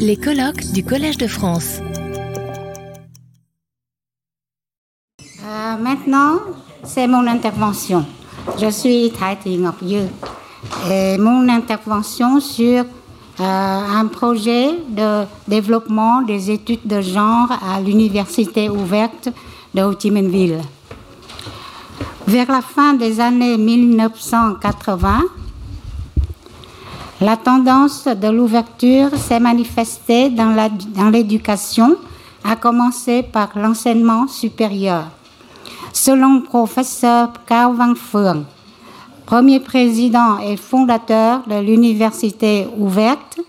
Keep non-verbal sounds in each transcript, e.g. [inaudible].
Les colloques du Collège de France. Euh, maintenant, c'est mon intervention. Je suis Ngọc Như. Et mon intervention sur euh, un projet de développement des études de genre à l'Université ouverte de Ho. Vers la fin des années 1980, la tendance de l'ouverture s'est manifestée dans l'éducation, à commencer par l'enseignement supérieur. Selon le professeur Cao Van premier président et fondateur de l'université ouverte,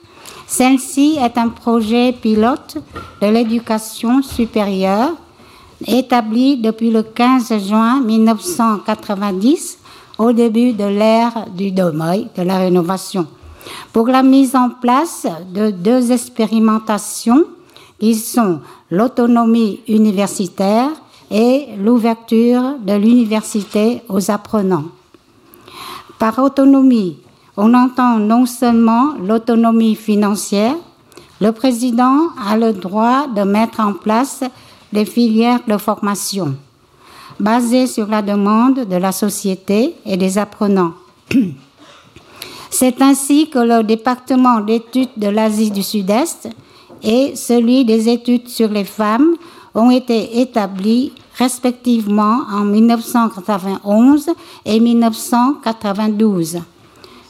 celle-ci est un projet pilote de l'éducation supérieure établi depuis le 15 juin 1990 au début de l'ère du Domoy, de la rénovation pour la mise en place de deux expérimentations qui sont l'autonomie universitaire et l'ouverture de l'université aux apprenants. Par autonomie, on entend non seulement l'autonomie financière, le président a le droit de mettre en place des filières de formation basées sur la demande de la société et des apprenants. [clears throat] C'est ainsi que le département d'études de l'Asie du Sud-Est et celui des études sur les femmes ont été établis respectivement en 1991 et 1992.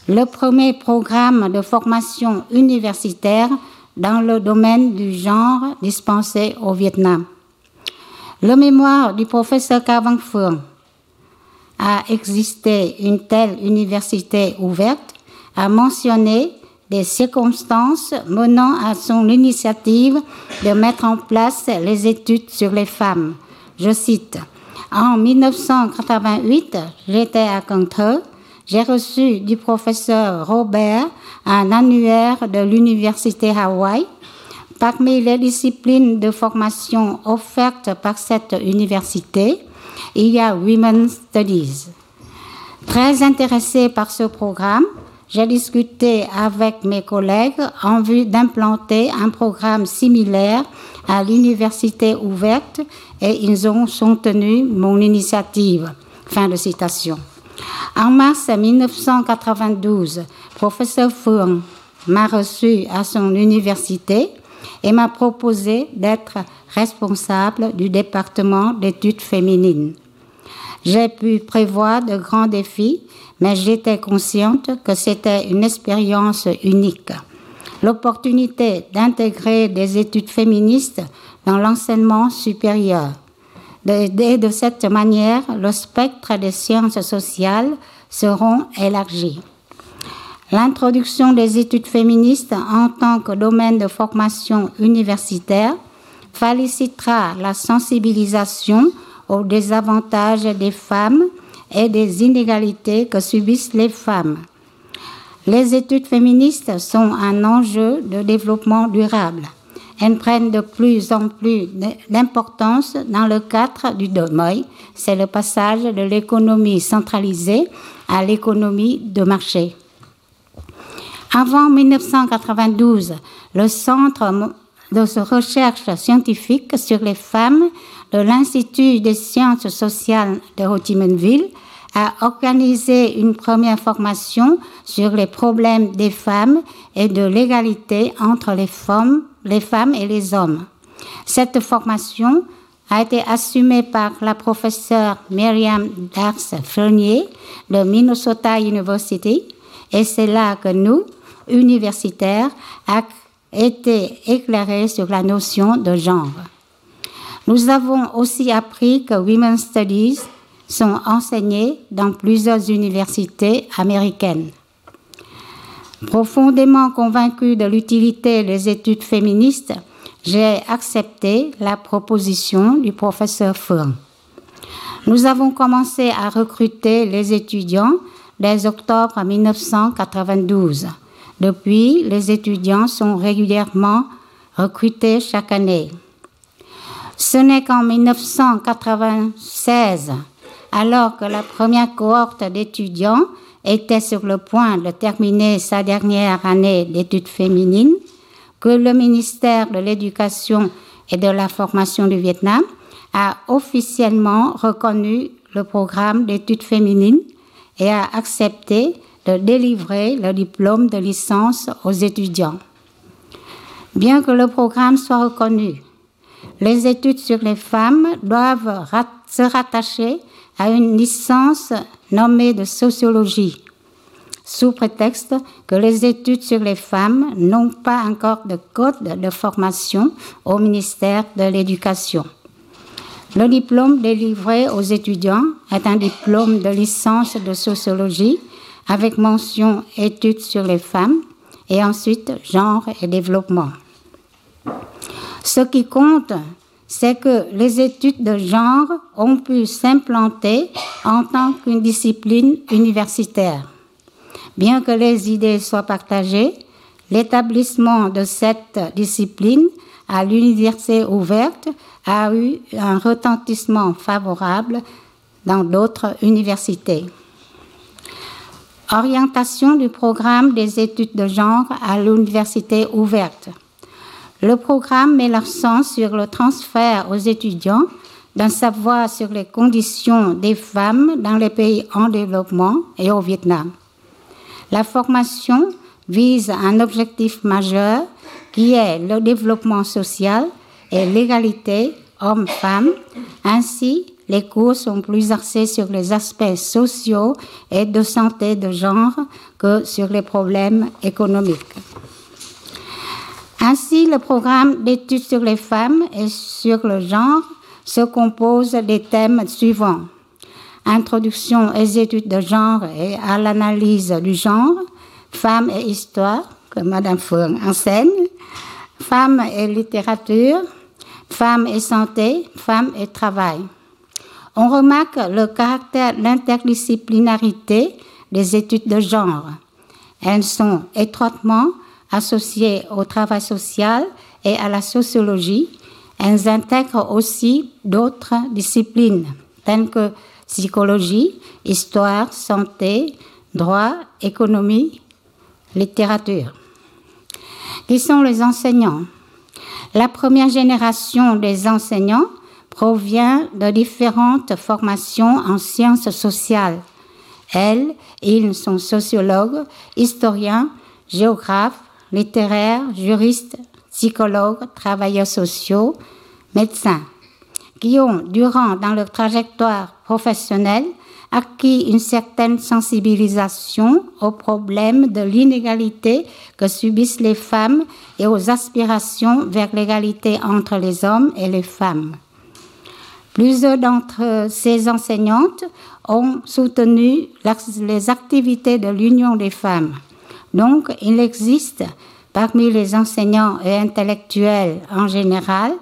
Le premier programme de formation universitaire dans le domaine du genre dispensé au Vietnam. Le mémoire du professeur Cavang a existé une telle université ouverte a mentionné des circonstances menant à son initiative de mettre en place les études sur les femmes. Je cite, En 1988, j'étais à Cantor. J'ai reçu du professeur Robert un annuaire de l'Université Hawaï. Parmi les disciplines de formation offertes par cette université, il y a Women's Studies. Très intéressé par ce programme, j'ai discuté avec mes collègues en vue d'implanter un programme similaire à l'université ouverte et ils ont soutenu mon initiative. Fin de citation. En mars 1992, professeur Furn m'a reçu à son université et m'a proposé d'être responsable du département d'études féminines. J'ai pu prévoir de grands défis mais j'étais consciente que c'était une expérience unique. L'opportunité d'intégrer des études féministes dans l'enseignement supérieur. Et de cette manière, le spectre des sciences sociales seront élargis. L'introduction des études féministes en tant que domaine de formation universitaire félicitera la sensibilisation aux désavantages des femmes et des inégalités que subissent les femmes. Les études féministes sont un enjeu de développement durable. Elles prennent de plus en plus d'importance dans le cadre du DOMOI, c'est le passage de l'économie centralisée à l'économie de marché. Avant 1992, le Centre de recherche scientifique sur les femmes de l'Institut des sciences sociales de Ho a organisé une première formation sur les problèmes des femmes et de l'égalité entre les femmes, les femmes et les hommes. Cette formation a été assumée par la professeure Myriam Dax Fernier de Minnesota University et c'est là que nous, universitaires, avons été éclairés sur la notion de genre. Nous avons aussi appris que Women's Studies sont enseignés dans plusieurs universités américaines. Profondément convaincu de l'utilité des études féministes, j'ai accepté la proposition du professeur Furn. Nous avons commencé à recruter les étudiants dès octobre 1992. Depuis, les étudiants sont régulièrement recrutés chaque année. Ce n'est qu'en 1996, alors que la première cohorte d'étudiants était sur le point de terminer sa dernière année d'études féminines, que le ministère de l'Éducation et de la Formation du Vietnam a officiellement reconnu le programme d'études féminines et a accepté de délivrer le diplôme de licence aux étudiants. Bien que le programme soit reconnu, les études sur les femmes doivent se rattacher à une licence nommée de sociologie, sous prétexte que les études sur les femmes n'ont pas encore de code de formation au ministère de l'Éducation. Le diplôme délivré aux étudiants est un diplôme de licence de sociologie avec mention études sur les femmes et ensuite genre et développement. Ce qui compte, c'est que les études de genre ont pu s'implanter en tant qu'une discipline universitaire. Bien que les idées soient partagées, l'établissement de cette discipline à l'université ouverte a eu un retentissement favorable dans d'autres universités. Orientation du programme des études de genre à l'université ouverte. Le programme met l'accent sur le transfert aux étudiants d'un savoir sur les conditions des femmes dans les pays en développement et au Vietnam. La formation vise un objectif majeur qui est le développement social et l'égalité hommes-femmes. Ainsi, les cours sont plus axés sur les aspects sociaux et de santé de genre que sur les problèmes économiques. Ainsi, le programme d'études sur les femmes et sur le genre se compose des thèmes suivants. Introduction aux études de genre et à l'analyse du genre, femmes et histoire, que Madame Fourn enseigne, femmes et littérature, femmes et santé, femmes et travail. On remarque le caractère d'interdisciplinarité des études de genre. Elles sont étroitement associées au travail social et à la sociologie, elles intègrent aussi d'autres disciplines telles que psychologie, histoire, santé, droit, économie, littérature. Qui sont les enseignants? La première génération des enseignants provient de différentes formations en sciences sociales. Elles, ils sont sociologues, historiens, géographes, littéraires, juristes, psychologues, travailleurs sociaux, médecins, qui ont, durant dans leur trajectoire professionnelle, acquis une certaine sensibilisation aux problèmes de l'inégalité que subissent les femmes et aux aspirations vers l'égalité entre les hommes et les femmes. Plusieurs d'entre ces enseignantes ont soutenu les activités de l'Union des femmes. Donc, il existe parmi les enseignants et intellectuels en général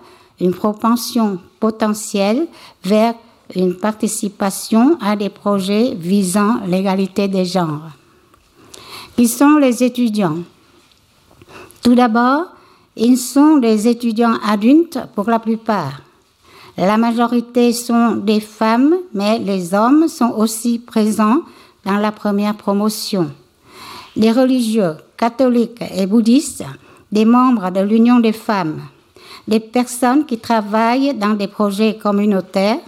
une propension potentielle vers une participation à des projets visant l'égalité des genres. Qui sont les étudiants? Tout d'abord, ils sont des étudiants adultes pour la plupart. La majorité sont des femmes, mais les hommes sont aussi présents dans la première promotion. Les religieux, catholiques et bouddhistes, des membres de l'Union des femmes, des personnes qui travaillent dans des projets communautaires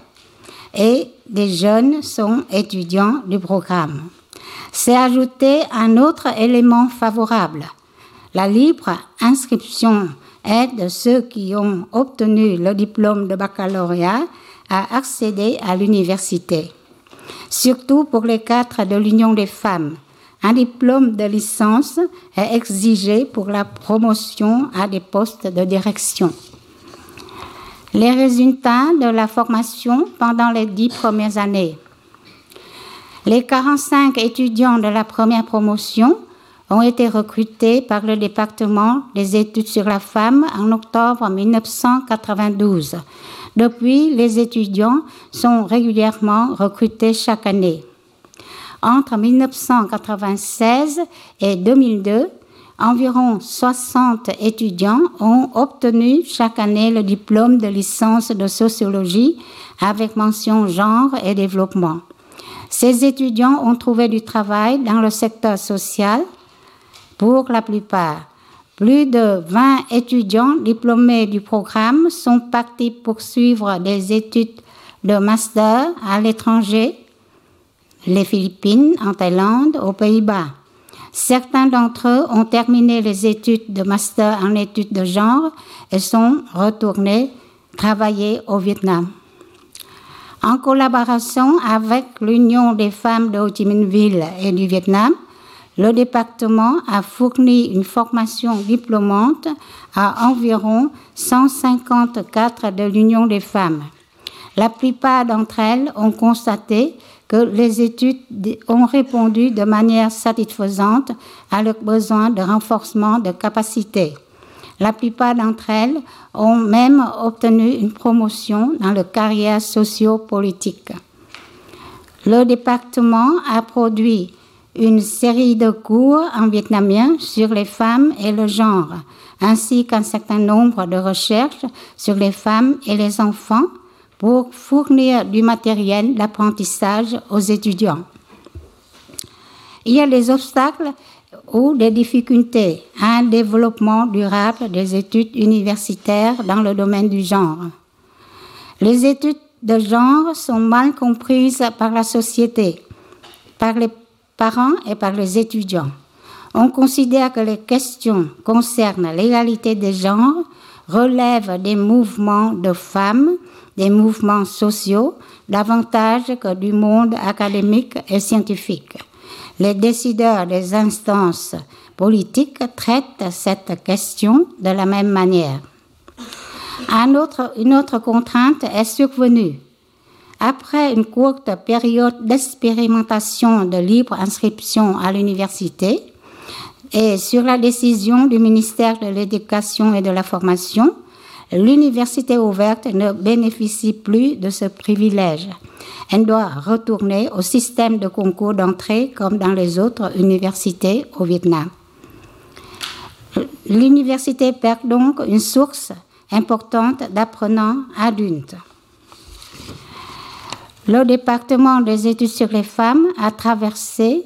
et des jeunes sont étudiants du programme. C'est ajouter un autre élément favorable. La libre inscription aide ceux qui ont obtenu le diplôme de baccalauréat à accéder à l'université. Surtout pour les cadres de l'Union des femmes, un diplôme de licence est exigé pour la promotion à des postes de direction. Les résultats de la formation pendant les dix premières années. Les 45 étudiants de la première promotion ont été recrutés par le département des études sur la femme en octobre 1992. Depuis, les étudiants sont régulièrement recrutés chaque année. Entre 1996 et 2002, environ 60 étudiants ont obtenu chaque année le diplôme de licence de sociologie avec mention genre et développement. Ces étudiants ont trouvé du travail dans le secteur social, pour la plupart. Plus de 20 étudiants diplômés du programme sont partis poursuivre des études de master à l'étranger, les Philippines, en Thaïlande, aux Pays-Bas. Certains d'entre eux ont terminé les études de master en études de genre et sont retournés travailler au Vietnam. En collaboration avec l'Union des femmes de Ho Chi Minh Ville et du Vietnam, le département a fourni une formation diplômante à environ 154 de l'Union des femmes. La plupart d'entre elles ont constaté que les études ont répondu de manière satisfaisante à leurs besoins de renforcement de capacité. La plupart d'entre elles ont même obtenu une promotion dans le carrière socio-politique. Le département a produit une série de cours en vietnamien sur les femmes et le genre, ainsi qu'un certain nombre de recherches sur les femmes et les enfants pour fournir du matériel d'apprentissage aux étudiants. Il y a des obstacles ou des difficultés à un développement durable des études universitaires dans le domaine du genre. Les études de genre sont mal comprises par la société, par les parents et par les étudiants. On considère que les questions concernant l'égalité des genres relèvent des mouvements de femmes, des mouvements sociaux, davantage que du monde académique et scientifique. Les décideurs des instances politiques traitent cette question de la même manière. une autre contrainte est survenue après une courte période d'expérimentation de libre inscription à l'université et sur la décision du ministère de l'Éducation et de la Formation, l'université ouverte ne bénéficie plus de ce privilège. Elle doit retourner au système de concours d'entrée comme dans les autres universités au Vietnam. L'université perd donc une source importante d'apprenants adultes. Le département des études sur les femmes a traversé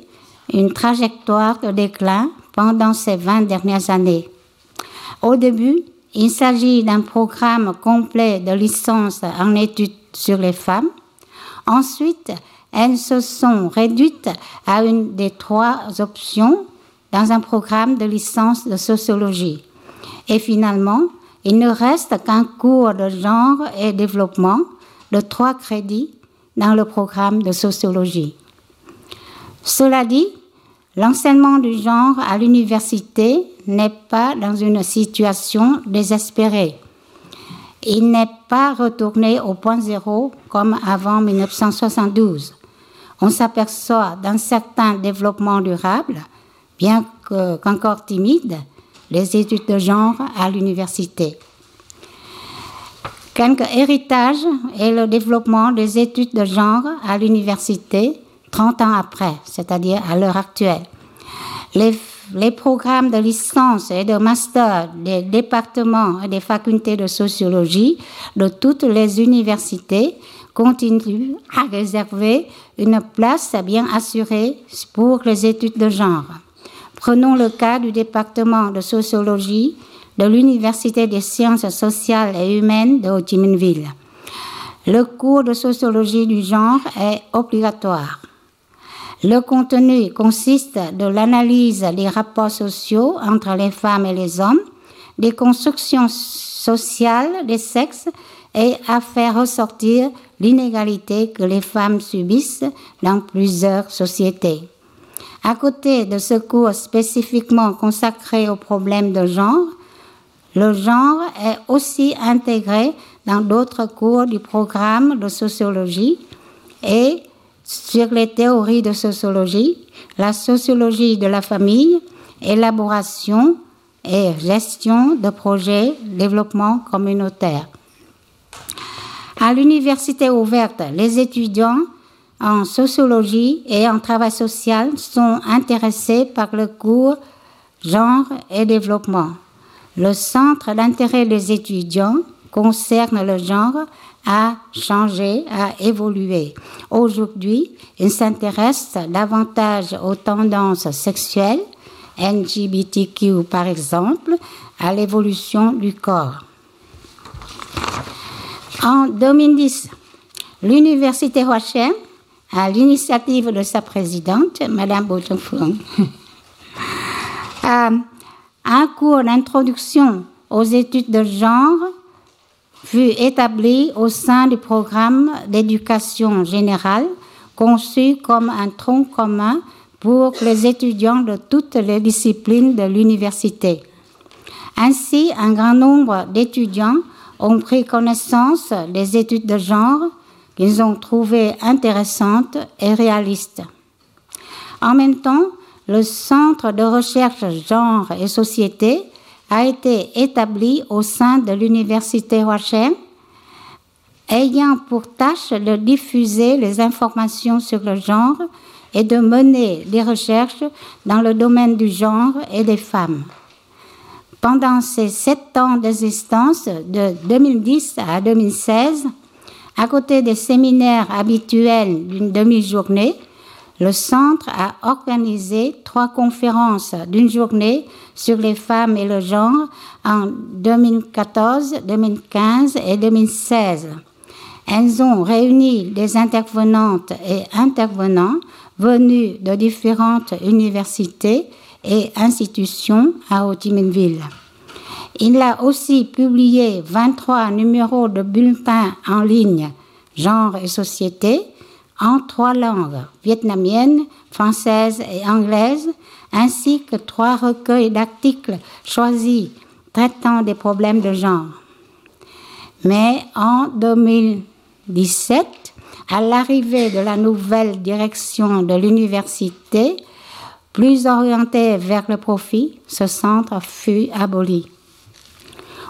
une trajectoire de déclin pendant ces 20 dernières années. Au début, il s'agit d'un programme complet de licence en études sur les femmes. Ensuite, elles se sont réduites à une des trois options dans un programme de licence de sociologie. Et finalement, il ne reste qu'un cours de genre et développement de trois crédits dans le programme de sociologie. Cela dit, l'enseignement du genre à l'université n'est pas dans une situation désespérée. Il n'est pas retourné au point zéro comme avant 1972. On s'aperçoit d'un certain développement durable, bien qu'encore timide, les études de genre à l'université. Quelques héritages et le développement des études de genre à l'université 30 ans après, c'est-à-dire à, l'heure actuelle. Les, programmes de licence et de master des départements et des facultés de sociologie de toutes les universités continuent à réserver une place bien assurée pour les études de genre. Prenons le cas du département de sociologie de l'Université des sciences sociales et humaines de Ho Chi Minh Ville. Le cours de sociologie du genre est obligatoire. Le contenu consiste de l'analyse des rapports sociaux entre les femmes et les hommes, des constructions sociales des sexes et à faire ressortir l'inégalité que les femmes subissent dans plusieurs sociétés. À côté de ce cours spécifiquement consacré aux problèmes de genre, le genre est aussi intégré dans d'autres cours du programme de sociologie et sur les théories de sociologie, la sociologie de la famille, élaboration et gestion de projets développement communautaire. À l'université ouverte, les étudiants en sociologie et en travail social sont intéressés par le cours genre et développement. Le centre d'intérêt des étudiants concerne le genre a changé, a évolué. Aujourd'hui, il s'intéresse davantage aux tendances sexuelles LGBTQ par exemple, à l'évolution du corps. En 2010, l'Université Rochen, à l'initiative de sa présidente, Madame [laughs] a un cours d'introduction aux études de genre fut établi au sein du programme d'éducation générale conçu comme un tronc commun pour les étudiants de toutes les disciplines de l'université. Ainsi, un grand nombre d'étudiants ont pris connaissance des études de genre qu'ils ont trouvées intéressantes et réalistes. En même temps, le Centre de recherche genre et société a été établi au sein de l'Université Washington, ayant pour tâche de diffuser les informations sur le genre et de mener des recherches dans le domaine du genre et des femmes. Pendant ces sept ans d'existence, de 2010 à 2016, à côté des séminaires habituels d'une demi-journée, le centre a organisé trois conférences d'une journée sur les femmes et le genre en 2014, 2015 et 2016. Elles ont réuni des intervenantes et intervenants venus de différentes universités et institutions à Ho. Il a aussi publié 23 numéros de bulletins en ligne genre et société en trois langues, vietnamienne, française et anglaise, ainsi que trois recueils d'articles choisis traitant des problèmes de genre. Mais en 2017, à l'arrivée de la nouvelle direction de l'université, plus orientée vers le profit, ce centre fut aboli.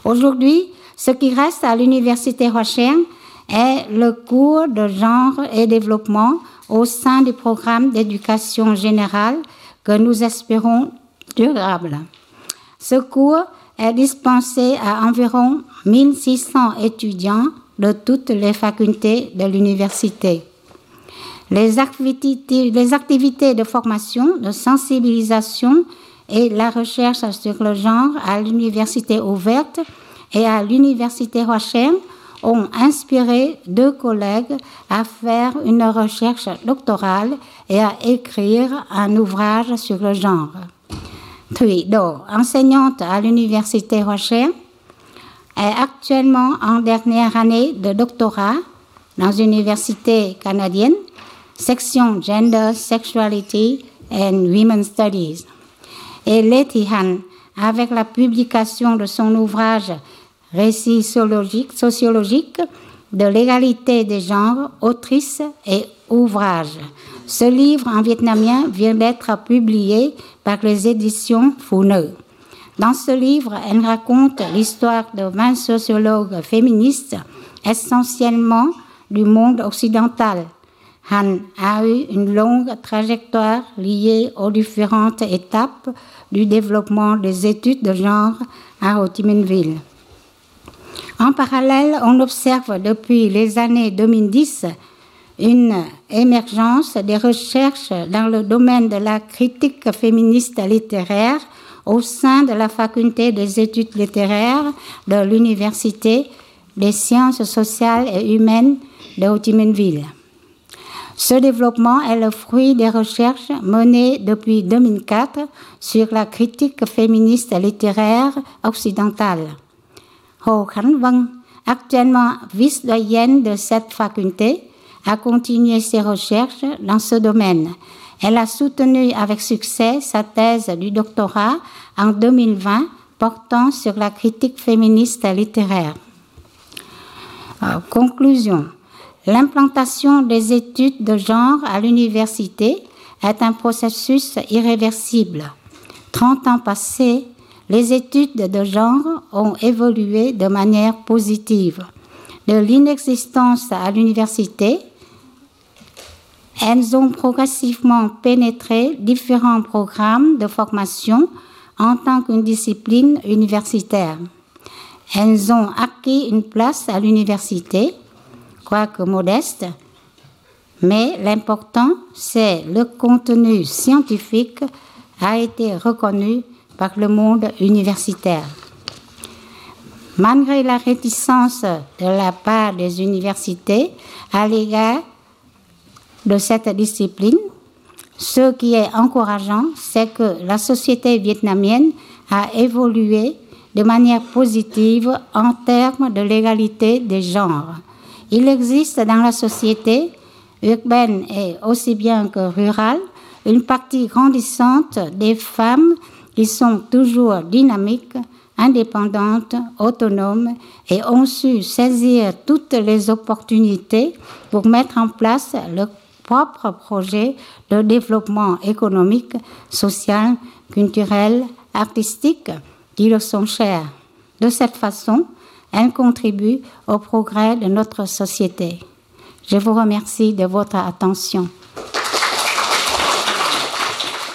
Aujourd'hui, ce qui reste à l'université Rochelle est le cours de genre et développement au sein du programme d'éducation générale que nous espérons durable. Ce cours est dispensé à environ 1600 étudiants de toutes les facultés de l'université. Les activités, les activités de formation, de sensibilisation et la recherche sur le genre à l'université ouverte et à l'université Rochelle ont inspiré deux collègues à faire une recherche doctorale et à écrire un ouvrage sur le genre. Thủy Do, enseignante à l'Université Rocher, est actuellement en dernière année de doctorat dans une université canadienne, section Gender, Sexuality and Women's Studies. Et Letty Han, avec la publication de son ouvrage récit sociologique, de l'égalité des genres, autrice et ouvrage. Ce livre en vietnamien vient d'être publié par les éditions Neu. Dans ce livre, elle raconte l'histoire de 20 sociologues féministes, essentiellement du monde occidental. Han a eu une longue trajectoire liée aux différentes étapes du développement des études de genre à Ho Chi Minh Ville. En parallèle, on observe depuis les années 2010 une émergence des recherches dans le domaine de la critique féministe littéraire au sein de la faculté des études littéraires de l'Université des sciences sociales et humaines de Ho Chi Minh Ville. Ce développement est le fruit des recherches menées depuis 2004 sur la critique féministe littéraire occidentale. Ho Khánh actuellement vice-doyenne de cette faculté, a continué ses recherches dans ce domaine. Elle a soutenu avec succès sa thèse du doctorat en 2020 portant sur la critique féministe littéraire. Euh, conclusion. L'implantation des études de genre à l'université est un processus irréversible. Trente ans passés, les études de genre ont évolué de manière positive. De l'inexistence à l'université, elles ont progressivement pénétré différents programmes de formation en tant qu'une discipline universitaire. Elles ont acquis une place à l'université, quoique modeste, mais l'important, c'est le contenu scientifique a été reconnue par le monde universitaire. Malgré la réticence de la part des universités à l'égard de cette discipline, ce qui est encourageant, c'est que la société vietnamienne a évolué de manière positive en termes de l'égalité des genres. Il existe dans la société, urbaine et aussi bien que rurale, une partie grandissante des femmes qui sont toujours dynamiques, indépendantes, autonomes et ont su saisir toutes les opportunités pour mettre en place leur propre projet de développement économique, social, culturel, artistique qui leur sont chers. De cette façon, elles contribuent au progrès de notre société. Je vous remercie de votre attention.